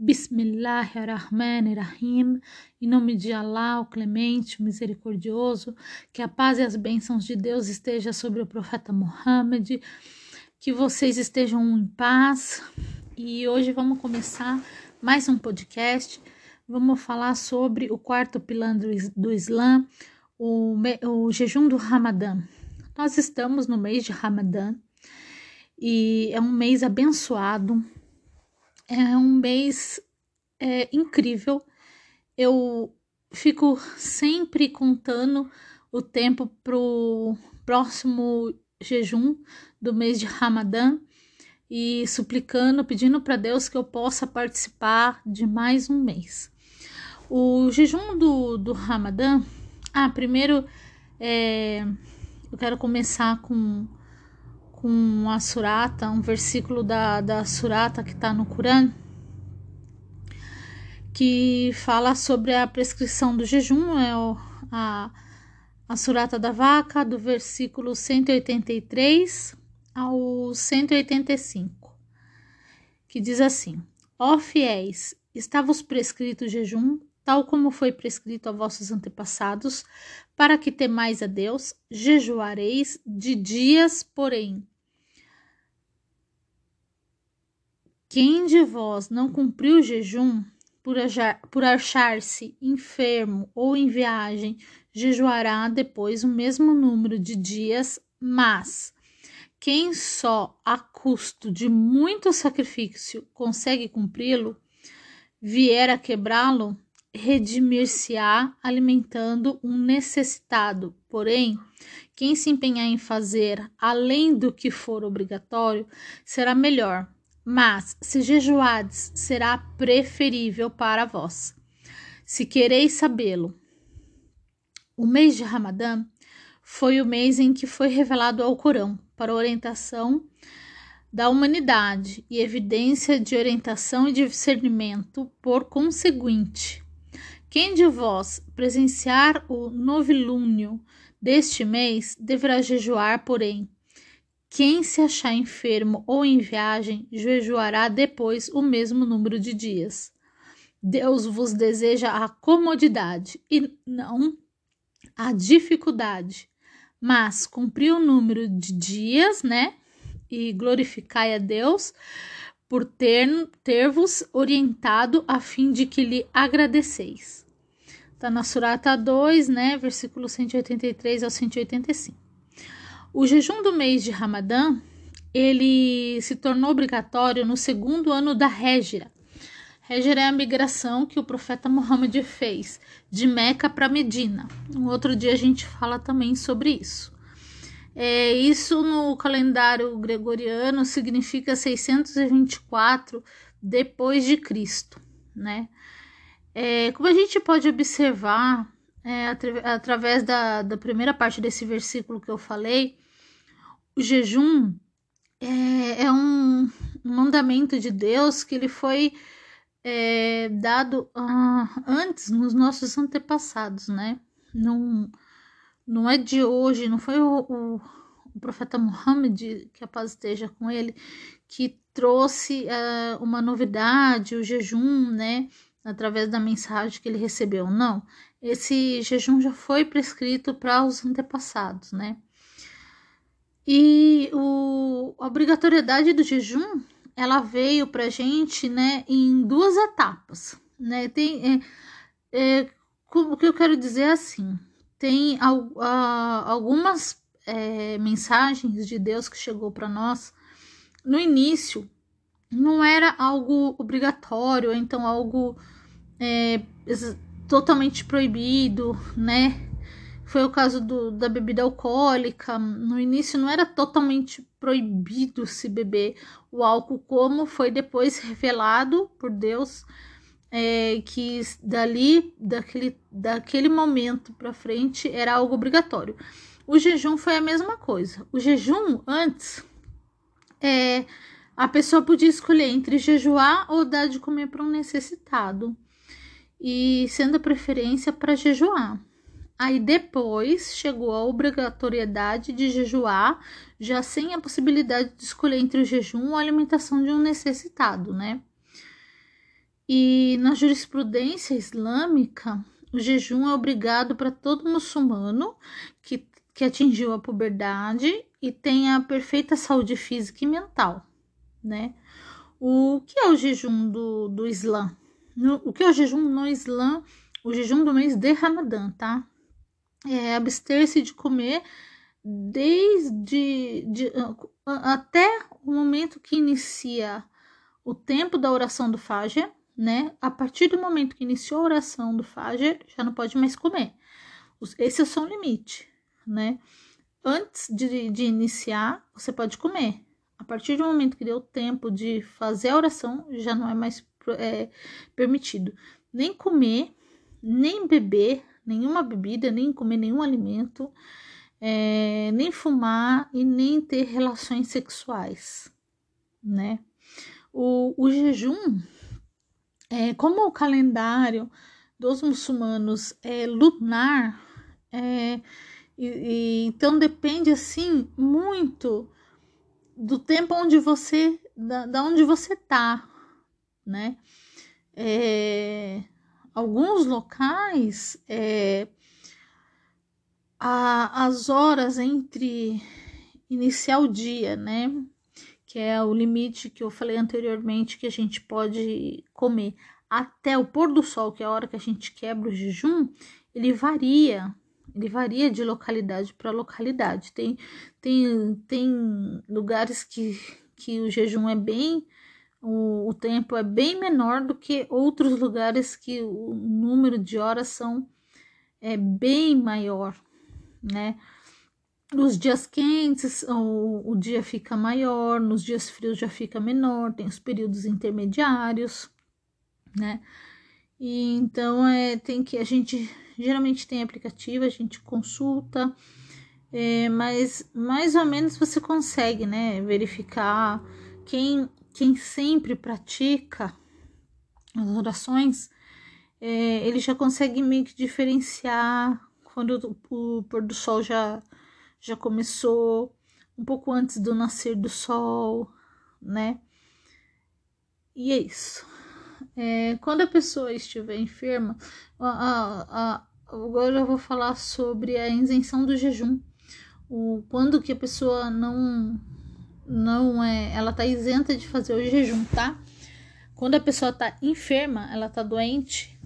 Bismillahirrahmanirrahim. Em nome de Allah, o clemente, o misericordioso, que a paz e as bênçãos de Deus estejam sobre o profeta Muhammad, que vocês estejam em paz. E hoje vamos começar mais um podcast. Vamos falar sobre o quarto pilar do, do Islã, o, o jejum do Ramadã. Nós estamos no mês de Ramadã e é um mês abençoado é um mês é, incrível. Eu fico sempre contando o tempo pro próximo jejum do mês de Ramadã e suplicando, pedindo para Deus que eu possa participar de mais um mês. O jejum do, do Ramadã. Ah, primeiro é, eu quero começar com com a surata, um versículo da, da surata que está no Corão, que fala sobre a prescrição do jejum, é o, a, a surata da vaca, do versículo 183 ao 185, que diz assim: Ó fiéis, está-vos prescrito o jejum, tal como foi prescrito a vossos antepassados, para que temais a Deus, jejuareis de dias, porém. Quem de vós não cumpriu o jejum, por, achar-se enfermo ou em viagem, jejuará depois o mesmo número de dias, mas quem só a custo de muito sacrifício consegue cumpri-lo, vier a quebrá-lo, redimir-se-á alimentando um necessitado. Porém, quem se empenhar em fazer além do que for obrigatório, será melhor. Mas, se jejuades, será preferível para vós. Se quereis sabê-lo, o mês de Ramadã foi o mês em que foi revelado ao Corão para orientação da humanidade e evidência de orientação e discernimento por conseguinte quem de vós presenciar o novilúnio deste mês deverá jejuar, porém, quem se achar enfermo ou em viagem jejuará depois o mesmo número de dias. Deus vos deseja a comodidade e não a dificuldade, mas cumprir o número de dias, né? E glorificai a Deus por ter, ter-vos orientado a fim de que lhe agradeceis. Está na Surata 2, né, versículo 183 ao 185. O jejum do mês de Ramadã, ele se tornou obrigatório no segundo ano da Régira. Régira é a migração que o profeta Muhammad fez de Meca para Medina. Um outro dia a gente fala também sobre isso. É, isso no calendário gregoriano significa 624 depois de Cristo, né? É, como a gente pode observar é, atra através da, da primeira parte desse versículo que eu falei, o jejum é, é um mandamento de Deus que ele foi é, dado uh, antes nos nossos antepassados, né? Não, não é de hoje, não foi o, o, o profeta Muhammad, que a paz esteja com ele, que trouxe uh, uma novidade, o jejum, né? Através da mensagem que ele recebeu. Não, esse jejum já foi prescrito para os antepassados, né? E o, a obrigatoriedade do jejum, ela veio para gente, né, em duas etapas, né? Tem, é, é, o que eu quero dizer é assim, tem algumas é, mensagens de Deus que chegou para nós no início não era algo obrigatório, então algo é, totalmente proibido, né? Foi o caso do, da bebida alcoólica. No início não era totalmente proibido se beber o álcool, como foi depois revelado por Deus é, que dali, daquele, daquele momento para frente, era algo obrigatório. O jejum foi a mesma coisa. O jejum antes, é, a pessoa podia escolher entre jejuar ou dar de comer para um necessitado, e sendo a preferência para jejuar. Aí depois chegou a obrigatoriedade de jejuar, já sem a possibilidade de escolher entre o jejum ou a alimentação de um necessitado, né? E na jurisprudência islâmica, o jejum é obrigado para todo muçulmano que, que atingiu a puberdade e tem a perfeita saúde física e mental, né? O que é o jejum do, do Islã? No, o que é o jejum no Islã? O jejum do mês de Ramadã, tá? É abster-se de comer desde de, até o momento que inicia o tempo da oração do Fajr, né? A partir do momento que iniciou a oração do Fajr, já não pode mais comer. Esse é o seu limite, né? Antes de, de iniciar, você pode comer. A partir do momento que deu tempo de fazer a oração, já não é mais é, permitido nem comer, nem beber nenhuma bebida, nem comer nenhum alimento, é, nem fumar e nem ter relações sexuais, né? O, o jejum, é, como o calendário dos muçulmanos é lunar, é, e, e, então depende assim muito do tempo onde você, da, da onde você tá, né? É, alguns locais é, a, as horas entre iniciar o dia, né? Que é o limite que eu falei anteriormente que a gente pode comer até o pôr do sol, que é a hora que a gente quebra o jejum, ele varia. Ele varia de localidade para localidade. Tem, tem, tem lugares que, que o jejum é bem o, o tempo é bem menor do que outros lugares que o número de horas são é bem maior né? Nos dias quentes, o, o dia fica maior, nos dias frios já fica menor, tem os períodos intermediários, né? E então é, tem que a gente geralmente tem aplicativo, a gente consulta, é, mas mais ou menos você consegue, né, verificar quem quem sempre pratica as orações, é, ele já consegue meio que diferenciar quando o, pôr do sol já, já começou, um pouco antes do nascer do sol, né? E é isso. É, quando a pessoa estiver enferma, a, a, a, agora eu vou falar sobre a isenção do jejum. O, quando que a pessoa não não é, ela tá isenta de fazer o jejum, tá? Quando a pessoa tá enferma, ela tá doente,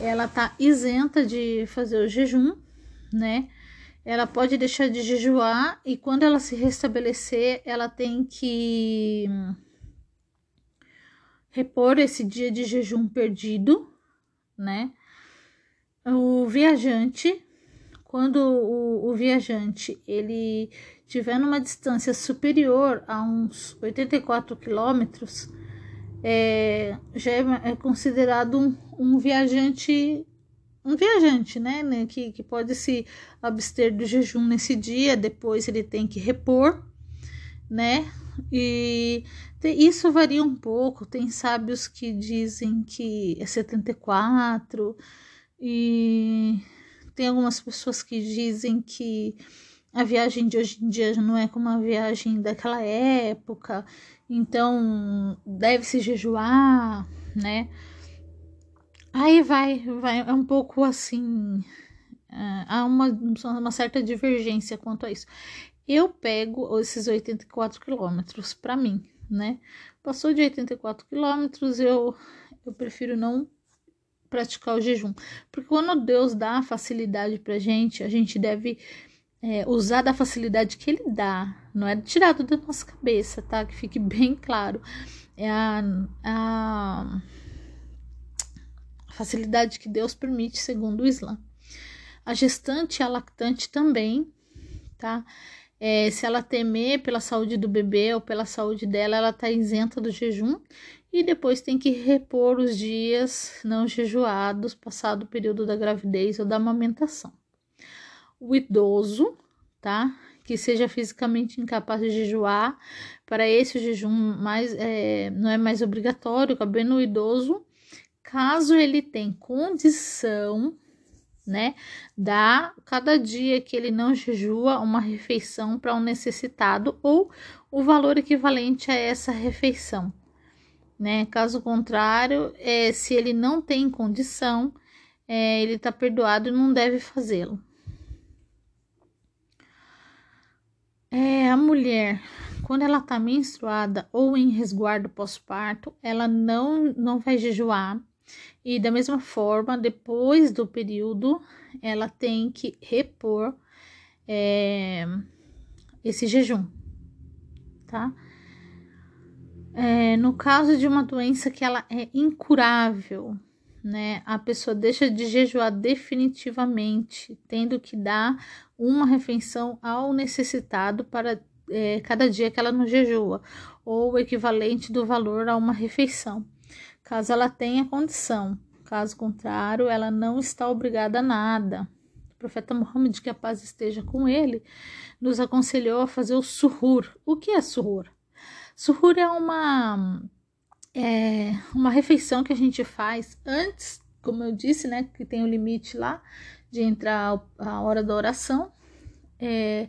ela tá isenta de fazer o jejum né? Ela pode deixar de jejuar e quando ela se restabelecer, ela tem que repor esse dia de jejum perdido, né? O viajante, quando o, o viajante ele tiver numa distância superior a uns 84 quilômetros, é, já é, é considerado um, um viajante um viajante, né, né, que, que pode se abster do jejum nesse dia, depois ele tem que repor, né, e isso varia um pouco, tem sábios que dizem que é 74, e tem algumas pessoas que dizem que a viagem de hoje em dia não é como a viagem daquela época, então deve se jejuar, né, Aí vai, vai, é um pouco assim. Uh, há uma, uma certa divergência quanto a isso. Eu pego esses 84 quilômetros para mim, né? Passou de 84 quilômetros, eu, eu prefiro não praticar o jejum. Porque quando Deus dá facilidade pra gente, a gente deve é, usar da facilidade que Ele dá. Não é tirado da nossa cabeça, tá? Que fique bem claro. É a, a facilidade que Deus permite segundo o Islã. A gestante e a lactante também, tá? É, se ela temer pela saúde do bebê ou pela saúde dela, ela está isenta do jejum e depois tem que repor os dias não jejuados passado o período da gravidez ou da amamentação. O idoso, tá? Que seja fisicamente incapaz de jejuar, para esse o jejum mais, é, não é mais obrigatório, cabendo o idoso caso ele tenha condição, né, dá cada dia que ele não jejua uma refeição para um necessitado ou o valor equivalente a essa refeição, né? Caso contrário, é, se ele não tem condição, é, ele está perdoado e não deve fazê-lo. É, a mulher, quando ela está menstruada ou em resguardo pós-parto, ela não, não vai jejuar. E da mesma forma, depois do período, ela tem que repor é, esse jejum, tá? É, no caso de uma doença que ela é incurável, né? A pessoa deixa de jejuar definitivamente, tendo que dar uma refeição ao necessitado para é, cada dia que ela não jejua, ou o equivalente do valor a uma refeição, caso ela tenha condição. Caso contrário, ela não está obrigada a nada. O profeta Muhammad, que a paz esteja com ele, nos aconselhou a fazer o suhur. O que é suhur? Suhur é uma é uma refeição que a gente faz antes, como eu disse, né, que tem o limite lá de entrar a hora da oração. É,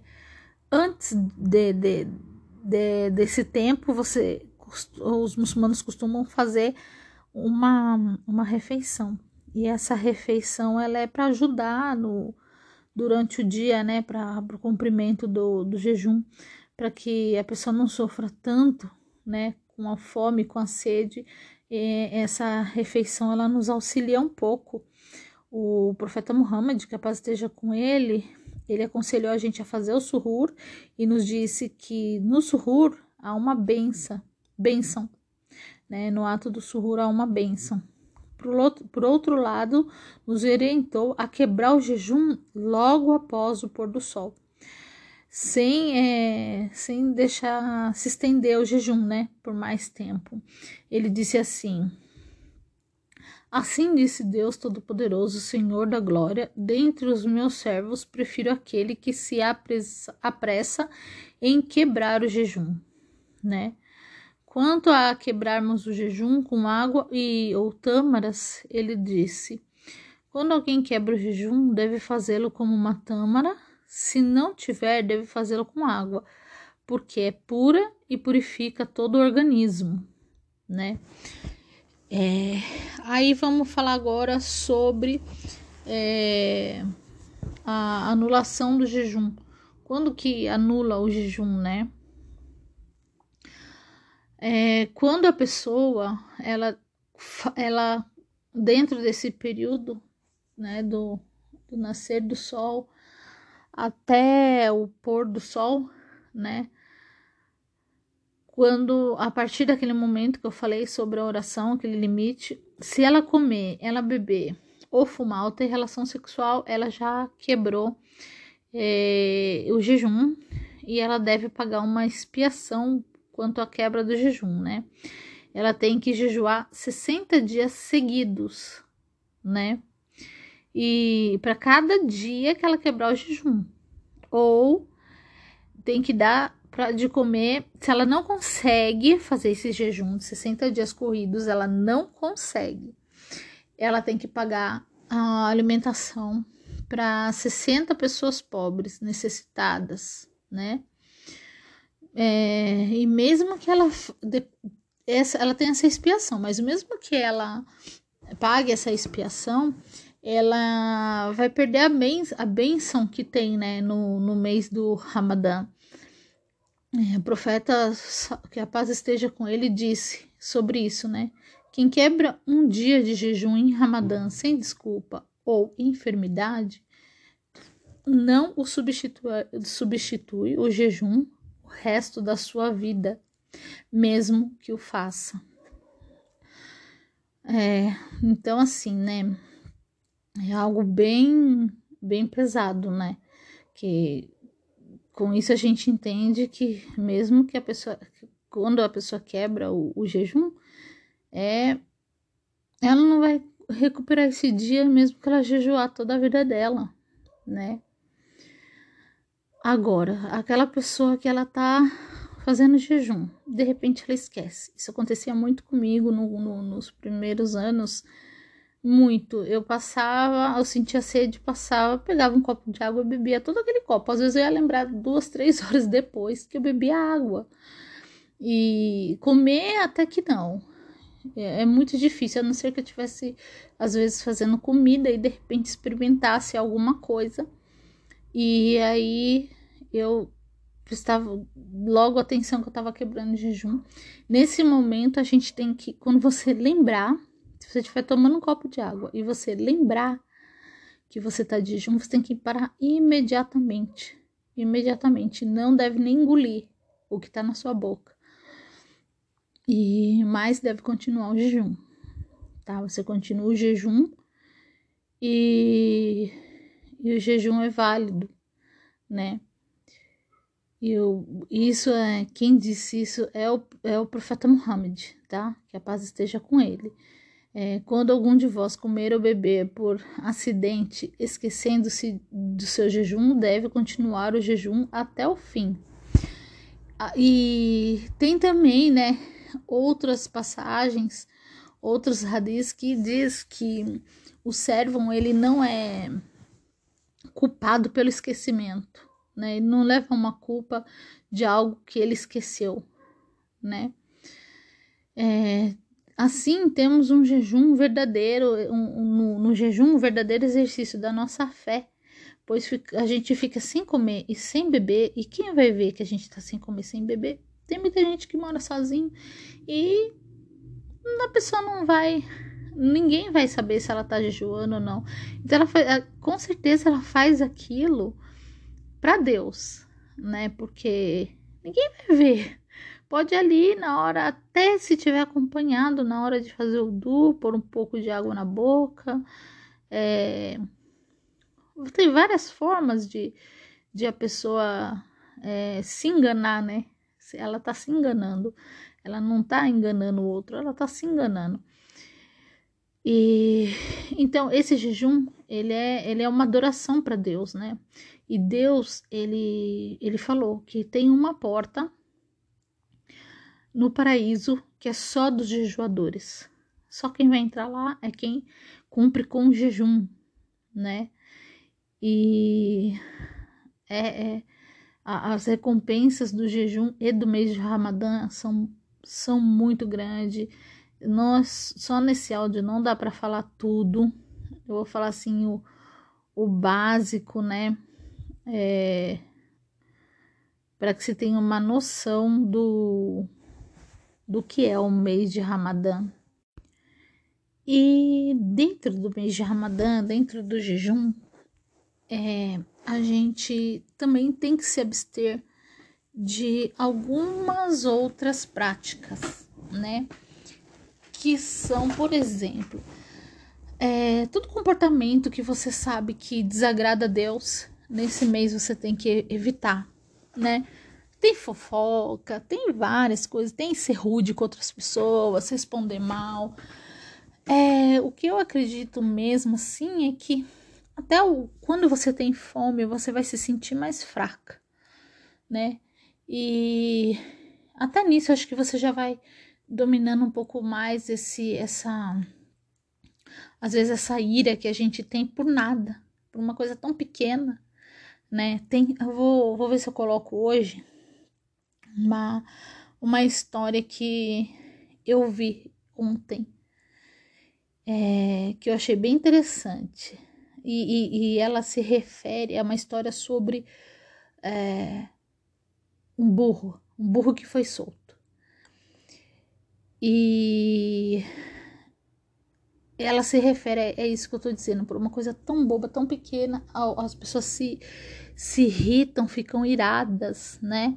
antes de, de, de, desse tempo, você, os muçulmanos costumam fazer uma, uma refeição. E essa refeição ela é para ajudar no, durante o dia, né, para o cumprimento do, do jejum, para que a pessoa não sofra tanto, né, com a fome, com a sede. E essa refeição ela nos auxilia um pouco. O profeta Muhammad, que a paz esteja com ele, ele aconselhou a gente a fazer o surur e nos disse que no surur há uma benção, benção, né? No ato do surur há uma benção. Por outro, lado, nos orientou a quebrar o jejum logo após o pôr do sol, sem, é, sem deixar se estender o jejum, né, por mais tempo. Ele disse assim: Assim disse Deus Todo-Poderoso, Senhor da Glória: dentre os meus servos, prefiro aquele que se apressa em quebrar o jejum, né? Quanto a quebrarmos o jejum com água e ou tâmaras, ele disse: quando alguém quebra o jejum, deve fazê-lo como uma tâmara, se não tiver, deve fazê-lo com água, porque é pura e purifica todo o organismo, né? É, aí vamos falar agora sobre é, a anulação do jejum. Quando que anula o jejum, né? É, quando a pessoa, ela, ela dentro desse período, né, do, do nascer do sol até o pôr do sol, né, quando a partir daquele momento que eu falei sobre a oração, aquele limite, se ela comer, ela beber ou fumar ou ter relação sexual, ela já quebrou é, o jejum e ela deve pagar uma expiação quanto à quebra do jejum, né? Ela tem que jejuar 60 dias seguidos, né? E para cada dia que ela quebrar o jejum, ou tem que dar pra, de comer. Se ela não consegue fazer esse jejum de 60 dias corridos, ela não consegue. Ela tem que pagar a alimentação para 60 pessoas pobres, necessitadas, né? É, e mesmo que ela essa, ela tenha essa expiação, mas mesmo que ela pague essa expiação, ela vai perder a, a benção que tem né, no, no mês do Ramadã. É, o profeta, que a paz esteja com ele, disse sobre isso, né? Quem quebra um dia de jejum em Ramadã sem desculpa ou enfermidade, não o substitui, substitui o jejum resto da sua vida, mesmo que o faça. É, então, assim, né? É algo bem, bem pesado, né? Que com isso a gente entende que mesmo que a pessoa quando a pessoa quebra o, o jejum é ela não vai recuperar esse dia mesmo que ela jejuar toda a vida dela, né? Agora, aquela pessoa que ela tá fazendo jejum, de repente ela esquece. Isso acontecia muito comigo no, no, nos primeiros anos muito. Eu passava, eu sentia sede, passava, pegava um copo de água e bebia todo aquele copo. Às vezes eu ia lembrar duas, três horas depois que eu bebia água. E comer até que não. É, é muito difícil, a não ser que eu tivesse, às vezes, fazendo comida e de repente experimentasse alguma coisa. E aí eu prestava logo atenção que eu estava quebrando jejum. Nesse momento, a gente tem que, quando você lembrar, se você estiver tomando um copo de água e você lembrar que você está de jejum, você tem que parar imediatamente. Imediatamente. Não deve nem engolir o que está na sua boca. E mais deve continuar o jejum. Tá? Você continua o jejum e, e o jejum é válido, né? Eu, isso é quem disse isso é o, é o profeta Muhammad, tá? Que a paz esteja com ele. É, quando algum de vós comer ou beber por acidente, esquecendo-se do seu jejum, deve continuar o jejum até o fim. Ah, e tem também, né, outras passagens, outros hadiths que diz que o servo ele não é culpado pelo esquecimento, né? Ele não leva uma culpa de algo que ele esqueceu, né? É, assim temos um jejum verdadeiro, um, um, no, no jejum um verdadeiro exercício da nossa fé, pois a gente fica sem comer e sem beber, e quem vai ver que a gente tá sem comer sem beber? Tem muita gente que mora sozinho e a pessoa não vai. Ninguém vai saber se ela tá jejuando ou não. Então, ela com certeza, ela faz aquilo para Deus, né? Porque ninguém vai ver. Pode ali na hora, até se tiver acompanhado, na hora de fazer o du, pôr um pouco de água na boca. É... Tem várias formas de, de a pessoa é, se enganar, né? ela está se enganando. Ela não está enganando o outro, ela está se enganando. E então esse jejum, ele é, ele é uma adoração para Deus, né? E Deus, ele ele falou que tem uma porta no paraíso que é só dos jejuadores. Só quem vai entrar lá é quem cumpre com o jejum, né? E é, é as recompensas do jejum e do mês de Ramadã são, são muito grandes. Nós, só nesse áudio não dá para falar tudo. Eu vou falar assim o, o básico, né? É, para que você tenha uma noção do, do que é o mês de Ramadã. E dentro do mês de Ramadã, dentro do jejum, é, a gente também tem que se abster de algumas outras práticas, né? Que são, por exemplo, é, todo comportamento que você sabe que desagrada a Deus, nesse mês você tem que evitar, né? Tem fofoca, tem várias coisas, tem ser rude com outras pessoas, responder mal. É, o que eu acredito mesmo assim é que até o, quando você tem fome, você vai se sentir mais fraca, né? E até nisso acho que você já vai dominando um pouco mais esse essa às vezes essa ira que a gente tem por nada, por uma coisa tão pequena, né? Tem eu vou, vou ver se eu coloco hoje uma uma história que eu vi ontem, é, que eu achei bem interessante e, e, e ela se refere a uma história sobre é, um burro, um burro que foi solto. E ela se refere, é, é isso que eu tô dizendo, por uma coisa tão boba, tão pequena, as pessoas se, se irritam, ficam iradas, né?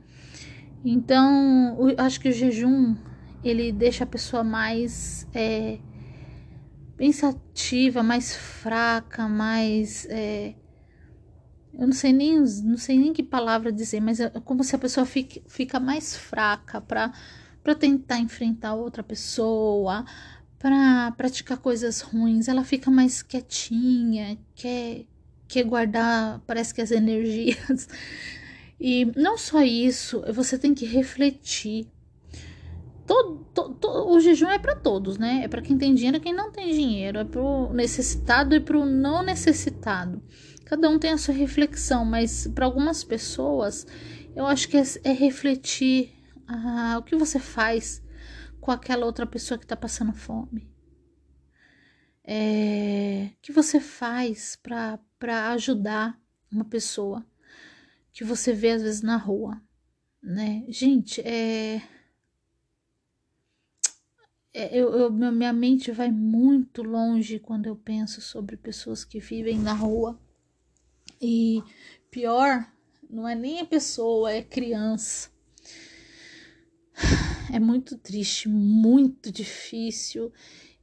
Então, eu acho que o jejum, ele deixa a pessoa mais é, pensativa, mais fraca, mais. É, eu não sei nem não sei nem que palavra dizer, mas é como se a pessoa fique, fica mais fraca para para tentar enfrentar outra pessoa, para praticar coisas ruins, ela fica mais quietinha, quer quer guardar, parece que as energias. E não só isso, você tem que refletir todo, todo, o jejum é para todos, né? É para quem tem dinheiro e quem não tem dinheiro, é para o necessitado e para o não necessitado. Cada um tem a sua reflexão, mas para algumas pessoas eu acho que é, é refletir ah, o que você faz com aquela outra pessoa que está passando fome? É, o que você faz para ajudar uma pessoa que você vê às vezes na rua, né? Gente, é, é eu, eu, minha mente vai muito longe quando eu penso sobre pessoas que vivem na rua. E pior, não é nem a pessoa, é criança. É muito triste, muito difícil.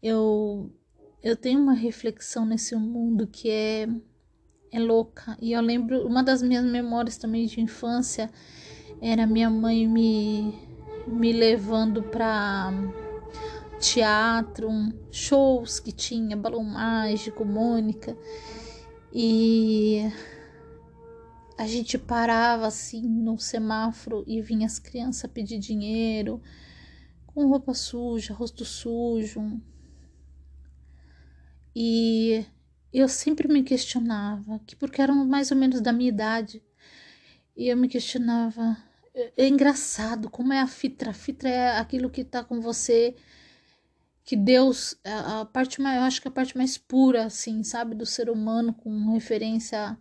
Eu eu tenho uma reflexão nesse mundo que é é louca. E eu lembro, uma das minhas memórias também de infância era minha mãe me, me levando para teatro, shows que tinha, balão mágico, Mônica. E a gente parava assim no semáforo e vinha as crianças pedir dinheiro, com roupa suja, rosto sujo. E eu sempre me questionava, que porque eram mais ou menos da minha idade, e eu me questionava, é, é engraçado como é a fitra, a fitra é aquilo que está com você, que Deus, a, a parte mais, eu acho que a parte mais pura, assim, sabe, do ser humano, com referência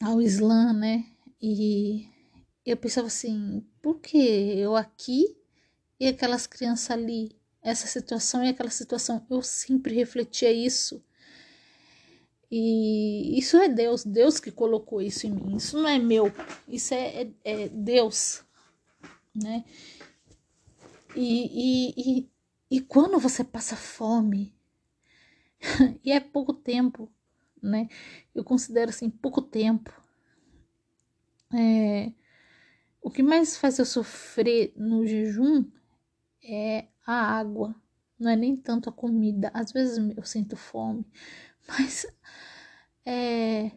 ao Islã, né, e eu pensava assim, por que eu aqui e aquelas crianças ali? Essa situação e aquela situação, eu sempre refletia isso e isso é Deus, Deus que colocou isso em mim. Isso não é meu, isso é, é, é Deus, né? E, e, e, e quando você passa fome, e é pouco tempo, né? Eu considero assim pouco tempo. É, o que mais faz eu sofrer no jejum é a água, não é nem tanto a comida. Às vezes eu sinto fome, mas é,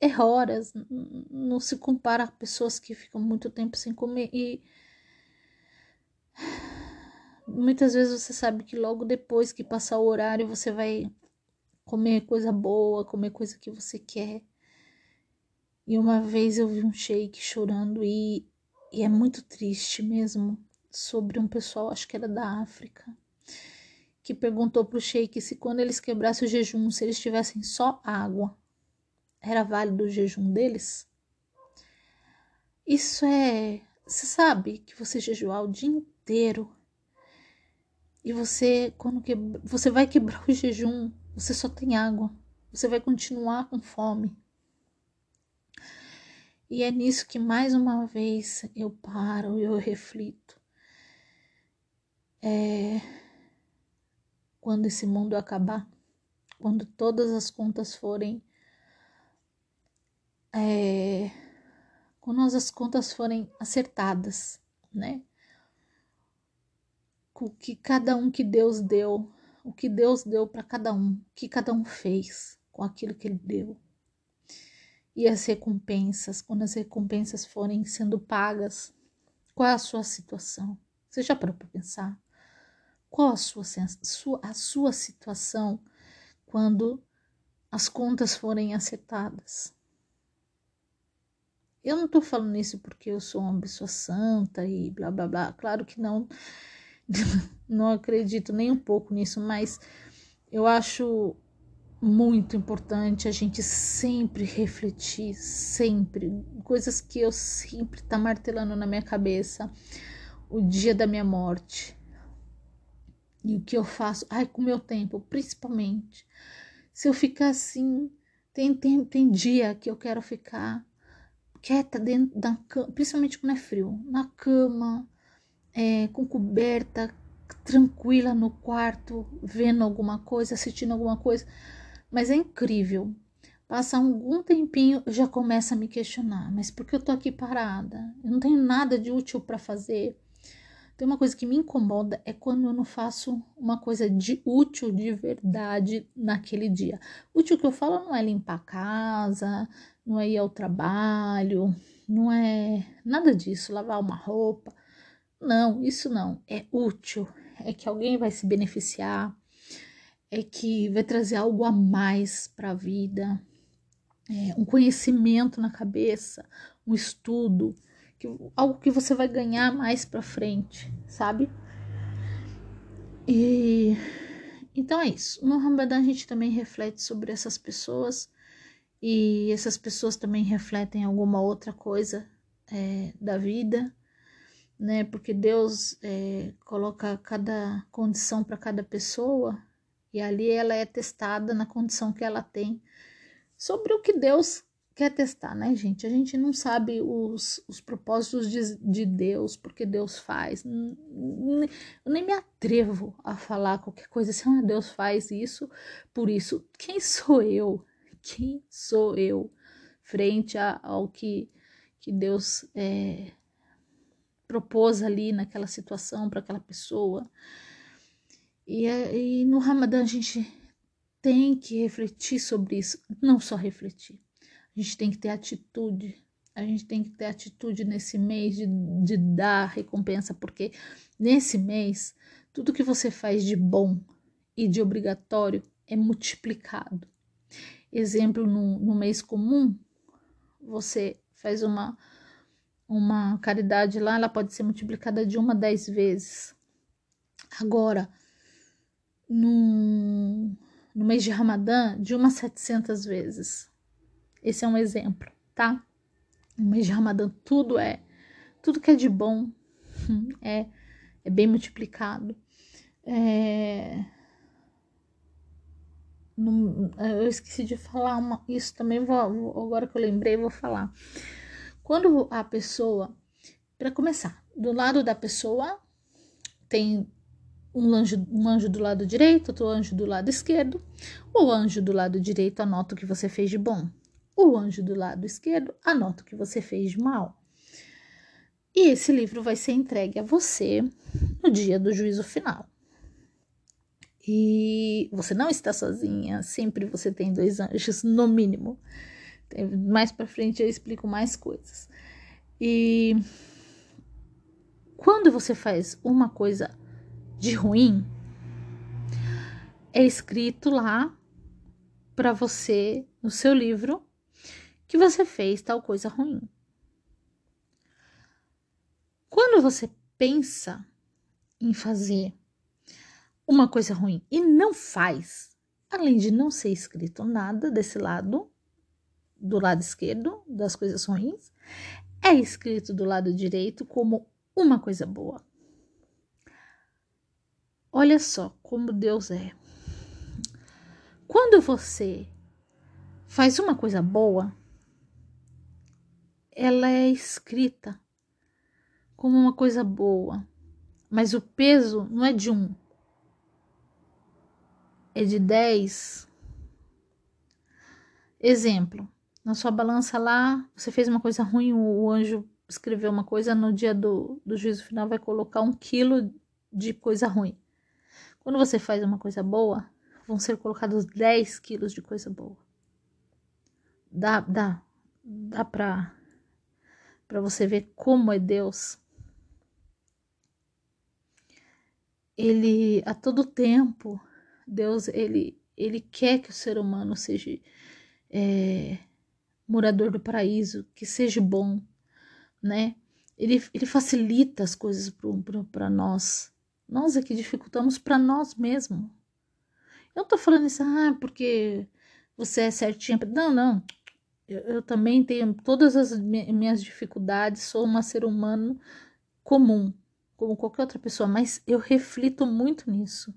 é horas, não se compara a pessoas que ficam muito tempo sem comer e muitas vezes você sabe que logo depois que passar o horário você vai comer coisa boa, comer coisa que você quer. E uma vez eu vi um shake chorando e, e é muito triste mesmo sobre um pessoal, acho que era da África que perguntou para o sheik se quando eles quebrassem o jejum, se eles tivessem só água, era válido o jejum deles? Isso é. Você sabe que você jejuar o dia inteiro e você, quando que, você vai quebrar o jejum, você só tem água, você vai continuar com fome. E é nisso que mais uma vez eu paro e eu reflito. É, quando esse mundo acabar, quando todas as contas forem. É, quando as contas forem acertadas, né? O que cada um que Deus deu, o que Deus deu para cada um, o que cada um fez com aquilo que Ele deu. E as recompensas, quando as recompensas forem sendo pagas, qual é a sua situação? Você já parou para pensar? Qual a sua, a sua situação quando as contas forem acertadas? Eu não estou falando isso porque eu sou uma pessoa santa e blá blá blá. Claro que não, não acredito nem um pouco nisso, mas eu acho muito importante a gente sempre refletir, sempre, coisas que eu sempre tá martelando na minha cabeça. O dia da minha morte, e o que eu faço? Ai, com o meu tempo, principalmente. Se eu ficar assim, tem, tem, tem dia que eu quero ficar quieta dentro da cama, principalmente quando é frio, na cama, é, com coberta, tranquila no quarto, vendo alguma coisa, assistindo alguma coisa. Mas é incrível. Passa algum tempinho, eu já começo a me questionar, mas por que eu tô aqui parada? Eu não tenho nada de útil para fazer. Tem uma coisa que me incomoda é quando eu não faço uma coisa de útil de verdade naquele dia. Útil que eu falo não é limpar a casa, não é ir ao trabalho, não é nada disso, lavar uma roupa. Não, isso não. É útil. É que alguém vai se beneficiar, é que vai trazer algo a mais para a vida, é, um conhecimento na cabeça, um estudo que, algo que você vai ganhar mais para frente, sabe? E então é isso. No Ramadã a gente também reflete sobre essas pessoas e essas pessoas também refletem alguma outra coisa é, da vida, né? Porque Deus é, coloca cada condição para cada pessoa e ali ela é testada na condição que ela tem sobre o que Deus quer testar, né, gente? A gente não sabe os, os propósitos de, de Deus, porque Deus faz. Eu nem me atrevo a falar qualquer coisa assim, ah, Deus faz isso, por isso. Quem sou eu? Quem sou eu frente a, ao que, que Deus é, propôs ali naquela situação para aquela pessoa? E, e no Ramadã a gente tem que refletir sobre isso, não só refletir a gente tem que ter atitude. A gente tem que ter atitude nesse mês de, de dar recompensa, porque nesse mês, tudo que você faz de bom e de obrigatório é multiplicado. Exemplo, no, no mês comum, você faz uma, uma caridade lá, ela pode ser multiplicada de uma a dez vezes. Agora, no, no mês de Ramadã, de uma a setecentas vezes. Esse é um exemplo, tá? No mês de Ramadã, tudo é, tudo que é de bom é, é bem multiplicado. É, no, eu esqueci de falar uma, isso também, vou, agora que eu lembrei, vou falar. Quando a pessoa, para começar, do lado da pessoa tem um anjo, um anjo do lado direito, outro anjo do lado esquerdo. O anjo do lado direito anota o que você fez de bom o anjo do lado esquerdo anota o que você fez de mal. E esse livro vai ser entregue a você no dia do juízo final. E você não está sozinha, sempre você tem dois anjos, no mínimo. Mais para frente eu explico mais coisas. E quando você faz uma coisa de ruim, é escrito lá para você no seu livro que você fez tal coisa ruim. Quando você pensa em fazer uma coisa ruim e não faz, além de não ser escrito nada desse lado, do lado esquerdo das coisas ruins, é escrito do lado direito como uma coisa boa. Olha só como Deus é. Quando você faz uma coisa boa, ela é escrita como uma coisa boa, mas o peso não é de um, é de dez. Exemplo, na sua balança lá, você fez uma coisa ruim, o anjo escreveu uma coisa, no dia do, do juízo final vai colocar um quilo de coisa ruim. Quando você faz uma coisa boa, vão ser colocados 10 quilos de coisa boa. Dá, dá, dá pra para você ver como é Deus. Ele a todo tempo, Deus ele ele quer que o ser humano seja é, morador do paraíso, que seja bom, né? Ele, ele facilita as coisas para nós. Nós é que dificultamos para nós mesmos. Eu não tô falando isso, ah, porque você é certinha. Não, não. Eu, eu também tenho todas as minhas dificuldades, sou uma ser humano comum, como qualquer outra pessoa, mas eu reflito muito nisso.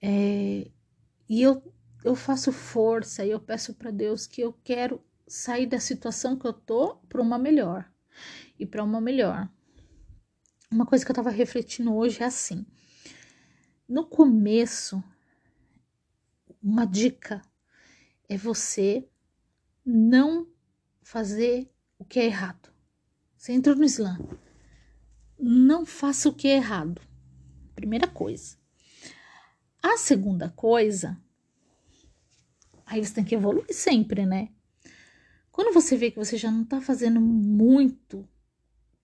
É, e eu, eu faço força e eu peço para Deus que eu quero sair da situação que eu tô para uma melhor e para uma melhor. Uma coisa que eu tava refletindo hoje é assim: no começo, uma dica é você não fazer o que é errado. Você entrou no Islã. Não faça o que é errado. Primeira coisa. A segunda coisa, aí você tem que evoluir sempre, né? Quando você vê que você já não tá fazendo muito,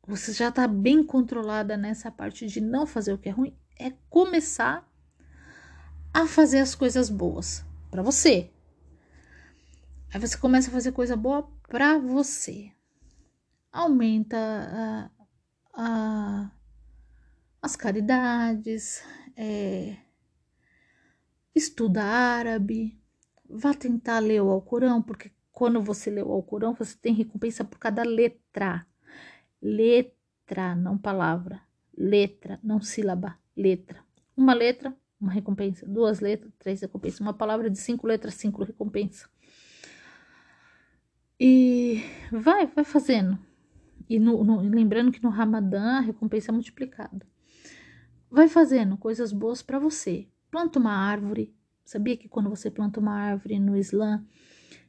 você já tá bem controlada nessa parte de não fazer o que é ruim, é começar a fazer as coisas boas para você, Aí você começa a fazer coisa boa pra você. aumenta a, a, as caridades, é, estuda árabe, vá tentar ler o Alcorão, porque quando você lê o Alcorão, você tem recompensa por cada letra. Letra, não palavra. Letra, não sílaba. Letra. Uma letra, uma recompensa. Duas letras, três recompensas. Uma palavra de cinco letras, cinco recompensa. E vai, vai fazendo. E no, no, lembrando que no Ramadã a recompensa é multiplicada. Vai fazendo coisas boas para você. Planta uma árvore. Sabia que quando você planta uma árvore no Islã,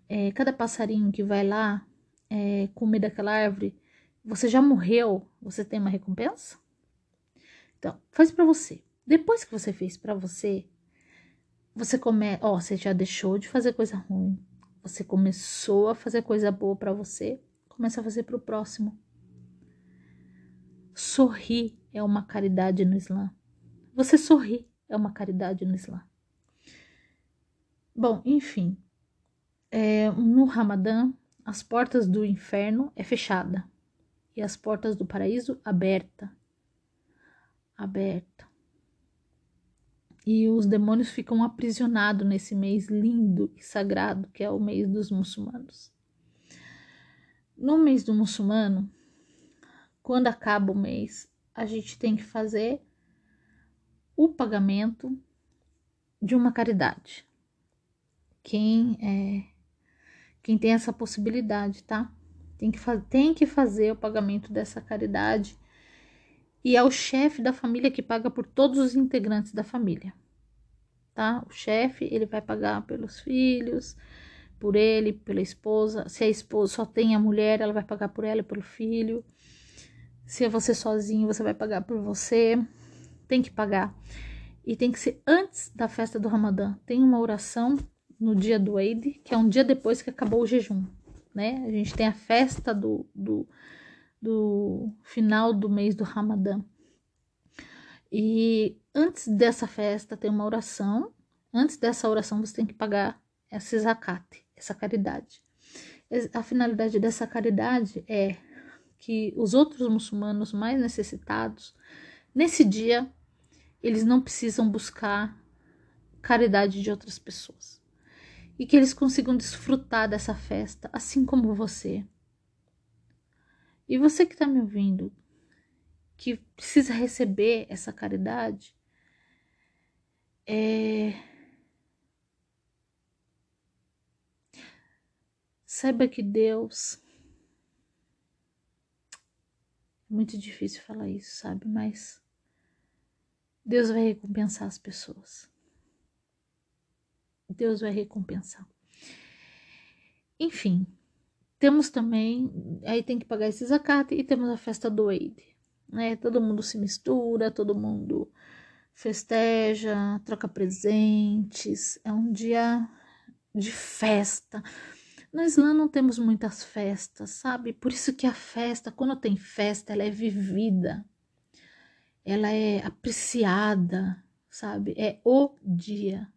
é, cada passarinho que vai lá é, comer daquela árvore, você já morreu, você tem uma recompensa? Então, faz para você. Depois que você fez para você, você come, ó, você já deixou de fazer coisa ruim. Você começou a fazer coisa boa para você, começa a fazer para o próximo. Sorrir é uma caridade no Islã. Você sorrir é uma caridade no Islã. Bom, enfim, é, no Ramadã, as portas do inferno é fechada e as portas do paraíso aberta, aberta. E os demônios ficam aprisionados nesse mês lindo e sagrado que é o mês dos muçulmanos. No mês do muçulmano, quando acaba o mês, a gente tem que fazer o pagamento de uma caridade. Quem é quem tem essa possibilidade, tá? Tem que, tem que fazer o pagamento dessa caridade e é o chefe da família que paga por todos os integrantes da família, tá? O chefe, ele vai pagar pelos filhos, por ele, pela esposa. Se a esposa só tem a mulher, ela vai pagar por ela e pelo filho. Se é você sozinho, você vai pagar por você. Tem que pagar. E tem que ser antes da festa do Ramadã. Tem uma oração no dia do Eid, que é um dia depois que acabou o jejum, né? A gente tem a festa do, do do final do mês do Ramadã. E antes dessa festa tem uma oração. Antes dessa oração você tem que pagar essa zakat, essa caridade. A finalidade dessa caridade é que os outros muçulmanos mais necessitados, nesse dia, eles não precisam buscar caridade de outras pessoas. E que eles consigam desfrutar dessa festa, assim como você. E você que está me ouvindo, que precisa receber essa caridade, é... saiba que Deus. É muito difícil falar isso, sabe? Mas Deus vai recompensar as pessoas. Deus vai recompensar. Enfim, temos também, aí tem que pagar esse zakat e temos a festa do Eid, né? Todo mundo se mistura, todo mundo festeja, troca presentes, é um dia de festa. No Islã não temos muitas festas, sabe? Por isso que a festa, quando tem festa, ela é vivida, ela é apreciada, sabe? É o dia.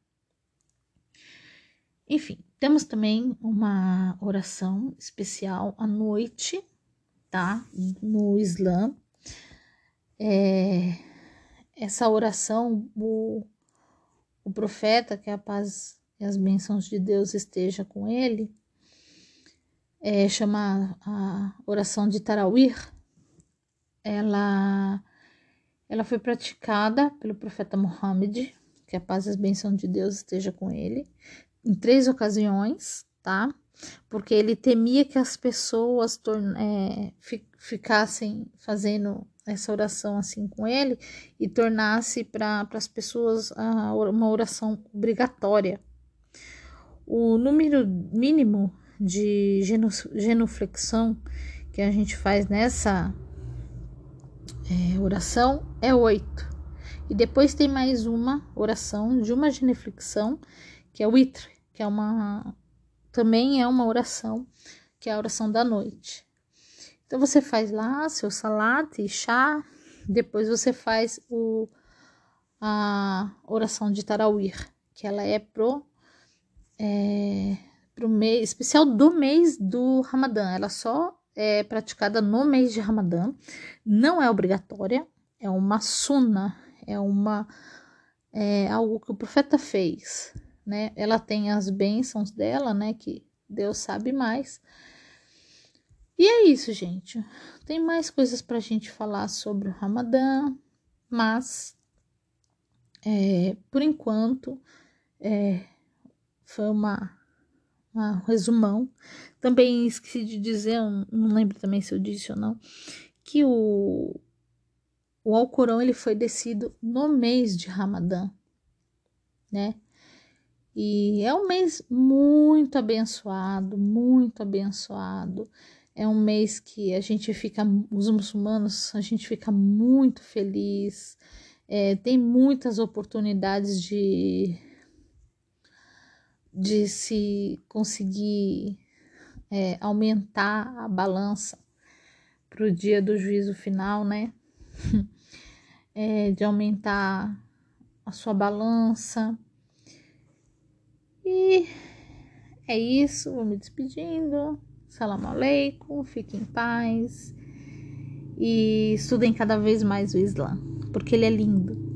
Enfim, temos também uma oração especial à noite, tá? No Islã. É, essa oração, o, o profeta, que a paz e as bênçãos de Deus esteja com ele, é, chama a oração de Tarawih. Ela, ela foi praticada pelo profeta Muhammad, que a paz e as bênçãos de Deus esteja com ele, em três ocasiões, tá? Porque ele temia que as pessoas é, ficassem fazendo essa oração assim com ele e tornasse para as pessoas uma oração obrigatória. O número mínimo de genuflexão que a gente faz nessa é, oração é oito. E depois tem mais uma oração de uma genuflexão, que é o itre, que é uma também é uma oração, né? Ela tem as bênçãos dela, né? Que Deus sabe mais. E é isso, gente. Tem mais coisas para a gente falar sobre o Ramadã, mas é, por enquanto é, foi uma, uma resumão. Também esqueci de dizer, não lembro também se eu disse ou não, que o, o Alcorão ele foi descido no mês de Ramadã, né? E é um mês muito abençoado, muito abençoado. É um mês que a gente fica, os muçulmanos, a gente fica muito feliz. É, tem muitas oportunidades de, de se conseguir é, aumentar a balança para o dia do juízo final, né? é, de aumentar a sua balança. E é isso, vou me despedindo. Salam aleikum, fiquem em paz e estudem cada vez mais o Islã, porque ele é lindo.